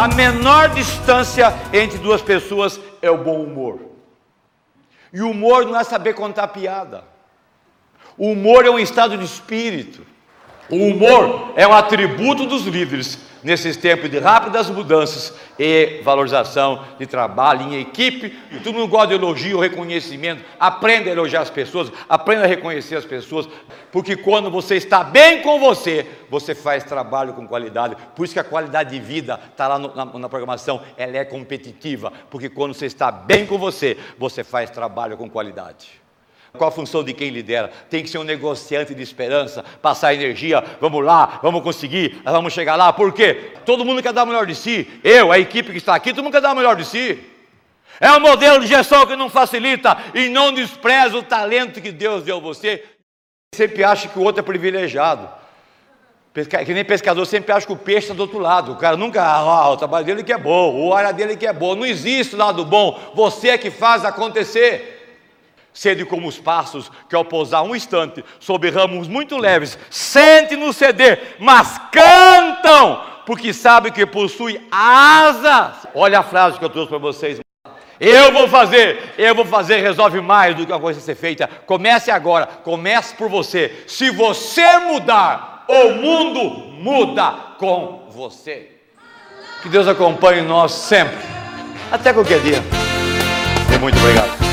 A menor distância entre duas pessoas é o bom humor. E o humor não é saber contar piada. O humor é um estado de espírito. O humor é um atributo dos líderes nesses tempos de rápidas mudanças e valorização de trabalho em equipe. E todo mundo gosta de elogio, reconhecimento. Aprenda a elogiar as pessoas, aprenda a reconhecer as pessoas, porque quando você está bem com você, você faz trabalho com qualidade. Por isso que a qualidade de vida está lá no, na, na programação, ela é competitiva, porque quando você está bem com você, você faz trabalho com qualidade. Qual a função de quem lidera? Tem que ser um negociante de esperança, passar energia, vamos lá, vamos conseguir, vamos chegar lá. Por quê? Todo mundo quer dar o melhor de si. Eu, a equipe que está aqui, todo mundo quer dar o melhor de si. É um modelo de gestão que não facilita e não despreza o talento que Deus deu a você. Sempre acha que o outro é privilegiado. Que nem pescador sempre acha que o peixe está do outro lado. O cara nunca, ah, o trabalho dele que é bom, o área dele que é bom. Não existe lado bom. Você é que faz acontecer. Sede como os passos que ao pousar um instante sobre ramos muito leves, sente no ceder, mas cantam, porque sabem que possui asas. Olha a frase que eu trouxe para vocês. Eu vou fazer, eu vou fazer, resolve mais do que uma coisa ser feita. Comece agora, comece por você. Se você mudar, o mundo muda com você. Que Deus acompanhe nós sempre. Até qualquer dia. Muito obrigado.